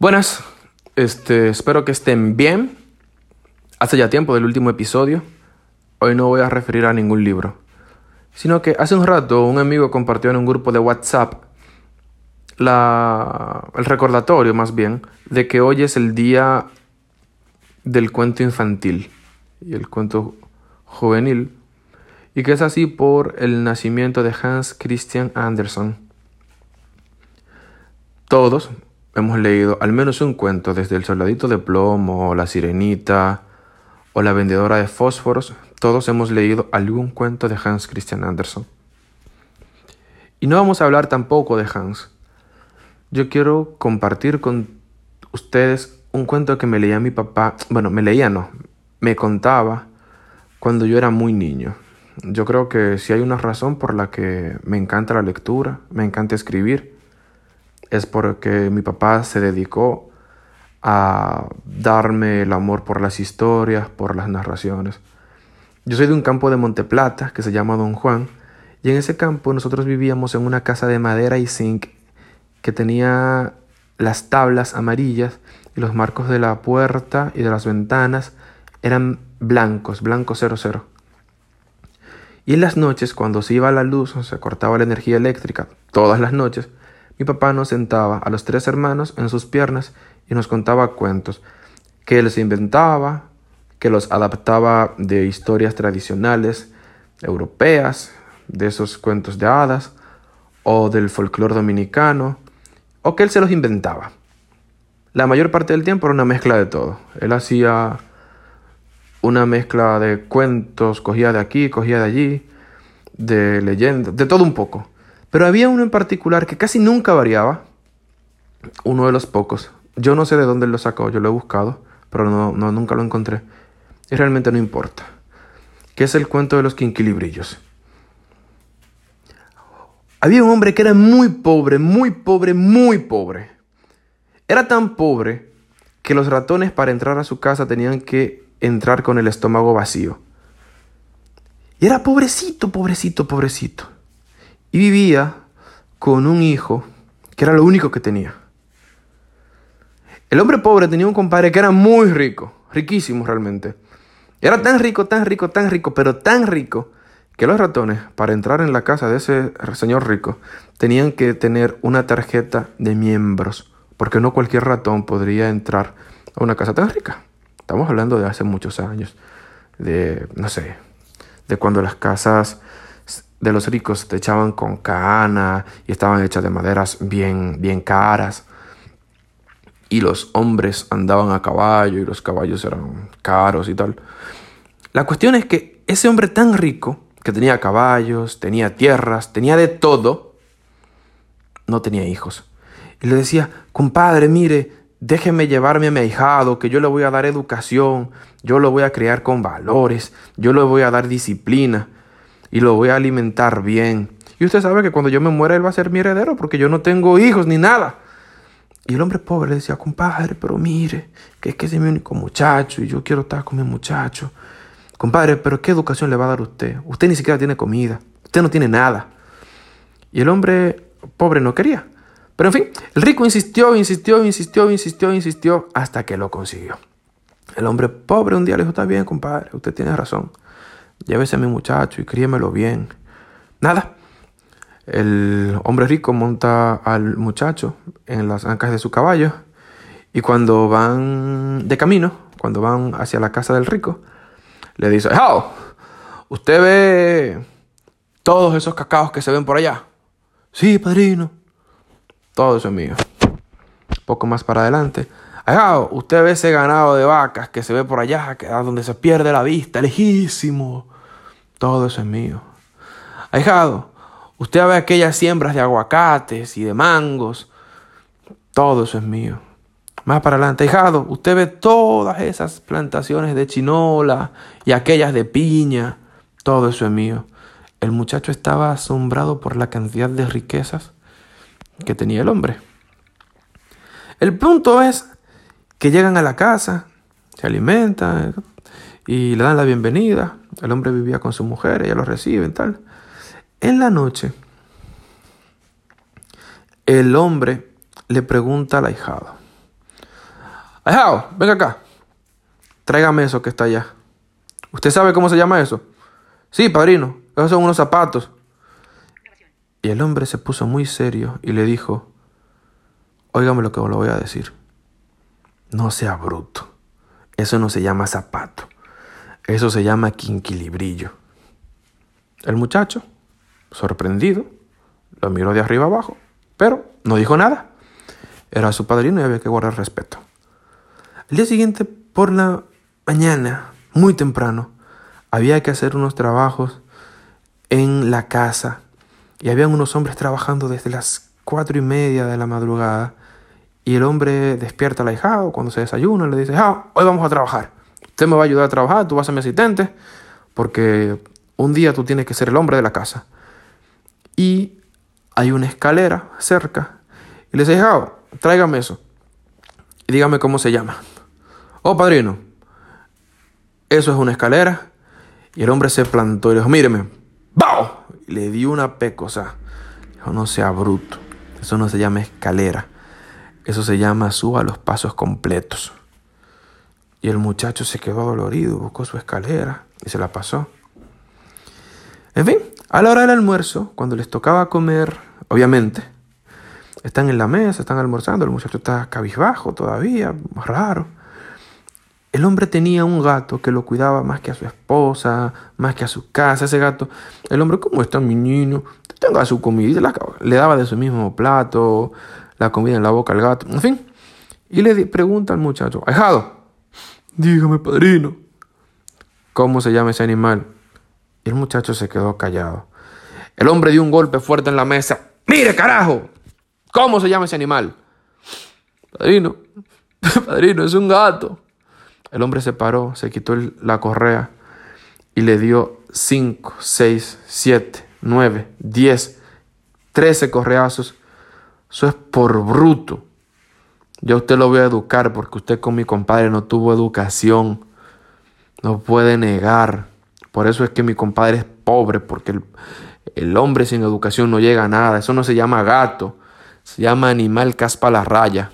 Buenas, este, espero que estén bien. Hace ya tiempo del último episodio. Hoy no voy a referir a ningún libro, sino que hace un rato un amigo compartió en un grupo de WhatsApp la, el recordatorio más bien de que hoy es el día del cuento infantil y el cuento juvenil y que es así por el nacimiento de Hans Christian Andersen. Todos, hemos leído al menos un cuento desde El soldadito de plomo, La sirenita o La vendedora de fósforos, todos hemos leído algún cuento de Hans Christian Andersen. Y no vamos a hablar tampoco de Hans. Yo quiero compartir con ustedes un cuento que me leía mi papá, bueno, me leía no, me contaba cuando yo era muy niño. Yo creo que si hay una razón por la que me encanta la lectura, me encanta escribir, es porque mi papá se dedicó a darme el amor por las historias, por las narraciones. Yo soy de un campo de Monteplata que se llama Don Juan, y en ese campo nosotros vivíamos en una casa de madera y zinc que tenía las tablas amarillas y los marcos de la puerta y de las ventanas eran blancos, blanco 00. Y en las noches, cuando se iba la luz se cortaba la energía eléctrica, todas las noches, mi papá nos sentaba a los tres hermanos en sus piernas y nos contaba cuentos que él se inventaba, que los adaptaba de historias tradicionales europeas, de esos cuentos de hadas, o del folclore dominicano, o que él se los inventaba. La mayor parte del tiempo era una mezcla de todo. Él hacía una mezcla de cuentos, cogía de aquí, cogía de allí, de leyendas, de todo un poco. Pero había uno en particular que casi nunca variaba, uno de los pocos. Yo no sé de dónde lo sacó, yo lo he buscado, pero no, no nunca lo encontré. Y realmente no importa. Que es el cuento de los quinquilibrillos. Había un hombre que era muy pobre, muy pobre, muy pobre. Era tan pobre que los ratones para entrar a su casa tenían que entrar con el estómago vacío. Y era pobrecito, pobrecito, pobrecito. Y vivía con un hijo que era lo único que tenía. El hombre pobre tenía un compadre que era muy rico, riquísimo realmente. Era tan rico, tan rico, tan rico, pero tan rico que los ratones, para entrar en la casa de ese señor rico, tenían que tener una tarjeta de miembros, porque no cualquier ratón podría entrar a una casa tan rica. Estamos hablando de hace muchos años, de, no sé, de cuando las casas de los ricos te echaban con cana y estaban hechas de maderas bien, bien caras. Y los hombres andaban a caballo y los caballos eran caros y tal. La cuestión es que ese hombre tan rico, que tenía caballos, tenía tierras, tenía de todo, no tenía hijos. Y le decía, compadre, mire, déjeme llevarme a mi ahijado, que yo le voy a dar educación, yo lo voy a criar con valores, yo le voy a dar disciplina y lo voy a alimentar bien. Y usted sabe que cuando yo me muera él va a ser mi heredero porque yo no tengo hijos ni nada. Y el hombre pobre decía, compadre, pero mire, que es que es mi único muchacho y yo quiero estar con mi muchacho. Compadre, pero ¿qué educación le va a dar usted? Usted ni siquiera tiene comida, usted no tiene nada. Y el hombre pobre no quería. Pero en fin, el rico insistió, insistió, insistió, insistió, insistió, hasta que lo consiguió. El hombre pobre un día le dijo, está bien, compadre, usted tiene razón llévese a mi muchacho y críemelo bien. Nada. El hombre rico monta al muchacho en las ancas de su caballo y cuando van de camino, cuando van hacia la casa del rico, le dice, ¡How! ¿Usted ve todos esos cacaos que se ven por allá? Sí, padrino. Todo eso es mío. Poco más para adelante. ¡How! ¿Usted ve ese ganado de vacas que se ve por allá, que donde se pierde la vista, lejísimo? Todo eso es mío. Ahijado, usted ve aquellas siembras de aguacates y de mangos. Todo eso es mío. Más para adelante, ahijado, usted ve todas esas plantaciones de chinola y aquellas de piña. Todo eso es mío. El muchacho estaba asombrado por la cantidad de riquezas que tenía el hombre. El punto es que llegan a la casa, se alimentan y le dan la bienvenida. El hombre vivía con su mujer, ella lo recibe y tal. En la noche, el hombre le pregunta al ahijado, Ahijado, venga acá. Tráigame eso que está allá. ¿Usted sabe cómo se llama eso? Sí, padrino. Esos son unos zapatos. Y el hombre se puso muy serio y le dijo, óigame lo que os lo voy a decir. No sea bruto. Eso no se llama zapato. Eso se llama quinquilibrillo. El muchacho, sorprendido, lo miró de arriba abajo, pero no dijo nada. Era su padrino y había que guardar respeto. El día siguiente, por la mañana, muy temprano, había que hacer unos trabajos en la casa y habían unos hombres trabajando desde las cuatro y media de la madrugada y el hombre despierta al ahijado cuando se desayuna, le dice, ah, hoy vamos a trabajar. Usted me va a ayudar a trabajar, tú vas a ser mi asistente, porque un día tú tienes que ser el hombre de la casa. Y hay una escalera cerca. Y le dice, ah, tráigame eso. Y dígame cómo se llama. Oh, padrino, eso es una escalera. Y el hombre se plantó y le dijo, míreme, ¡Bao! Le dio una pecosa. Dijo, no sea bruto. Eso no se llama escalera. Eso se llama suba los pasos completos. Y el muchacho se quedó dolorido, buscó su escalera y se la pasó. En fin, a la hora del almuerzo, cuando les tocaba comer, obviamente, están en la mesa, están almorzando, el muchacho está cabizbajo todavía, raro. El hombre tenía un gato que lo cuidaba más que a su esposa, más que a su casa. Ese gato, el hombre, ¿cómo está mi niño? Tenga su comida. Le daba de su mismo plato, la comida en la boca al gato, en fin. Y le pregunta al muchacho, ahijado, dígame, padrino, ¿cómo se llama ese animal? El muchacho se quedó callado. El hombre dio un golpe fuerte en la mesa. ¡Mire, carajo! ¿Cómo se llama ese animal? Padrino, padrino, es un gato. El hombre se paró, se quitó la correa y le dio 5, 6, 7, 9, 10, 13 correazos. Eso es por bruto. Yo usted lo voy a educar porque usted con mi compadre no tuvo educación. No puede negar. Por eso es que mi compadre es pobre, porque el, el hombre sin educación no llega a nada. Eso no se llama gato. Se llama animal caspa la raya.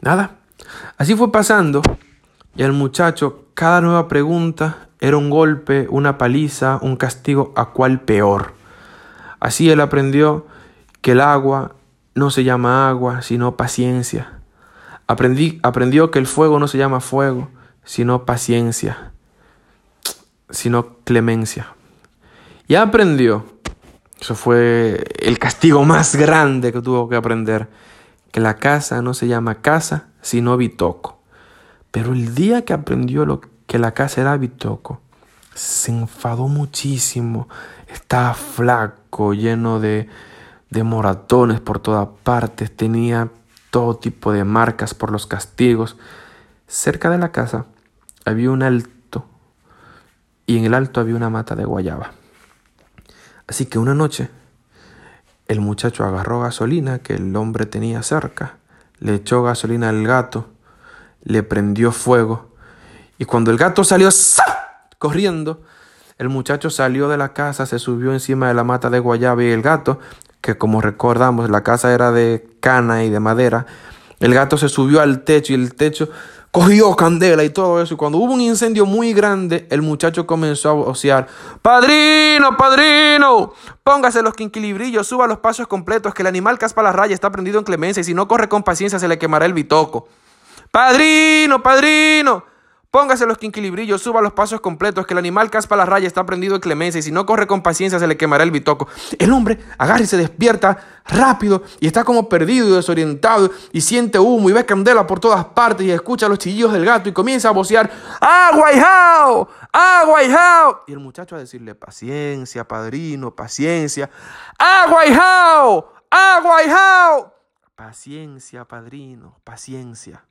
Nada. Así fue pasando y al muchacho cada nueva pregunta era un golpe, una paliza, un castigo a cual peor. Así él aprendió que el agua no se llama agua, sino paciencia. Aprendí, aprendió que el fuego no se llama fuego, sino paciencia, sino clemencia. Y aprendió, eso fue el castigo más grande que tuvo que aprender, que la casa no se llama casa, sino bitoco. Pero el día que aprendió lo que la casa era bitoco, se enfadó muchísimo. Estaba flaco, lleno de, de moratones por todas partes, tenía todo tipo de marcas por los castigos. Cerca de la casa había un alto y en el alto había una mata de guayaba. Así que una noche el muchacho agarró gasolina que el hombre tenía cerca, le echó gasolina al gato, le prendió fuego y cuando el gato salió corriendo, el muchacho salió de la casa, se subió encima de la mata de guayaba y el gato, que como recordamos la casa era de cana y de madera, el gato se subió al techo y el techo cogió candela y todo eso. Y cuando hubo un incendio muy grande, el muchacho comenzó a vocear, Padrino, padrino, póngase los quinquilibrillos, suba los pasos completos, que el animal caspa la raya está prendido en clemencia y si no corre con paciencia se le quemará el bitoco. Padrino, padrino. Póngase los quinquilibrillos, suba los pasos completos, que el animal caspa la raya, está prendido en clemencia, y si no corre con paciencia se le quemará el bitoco. El hombre agarra y se despierta rápido, y está como perdido y desorientado, y siente humo, y ve candela por todas partes, y escucha los chillidos del gato, y comienza a vocear, ¡Agua y jao! ¡Agua y jao! Y el muchacho a decirle, paciencia, padrino, paciencia, ¡Agua y jao! ¡Agua y jao! Paciencia, padrino, paciencia.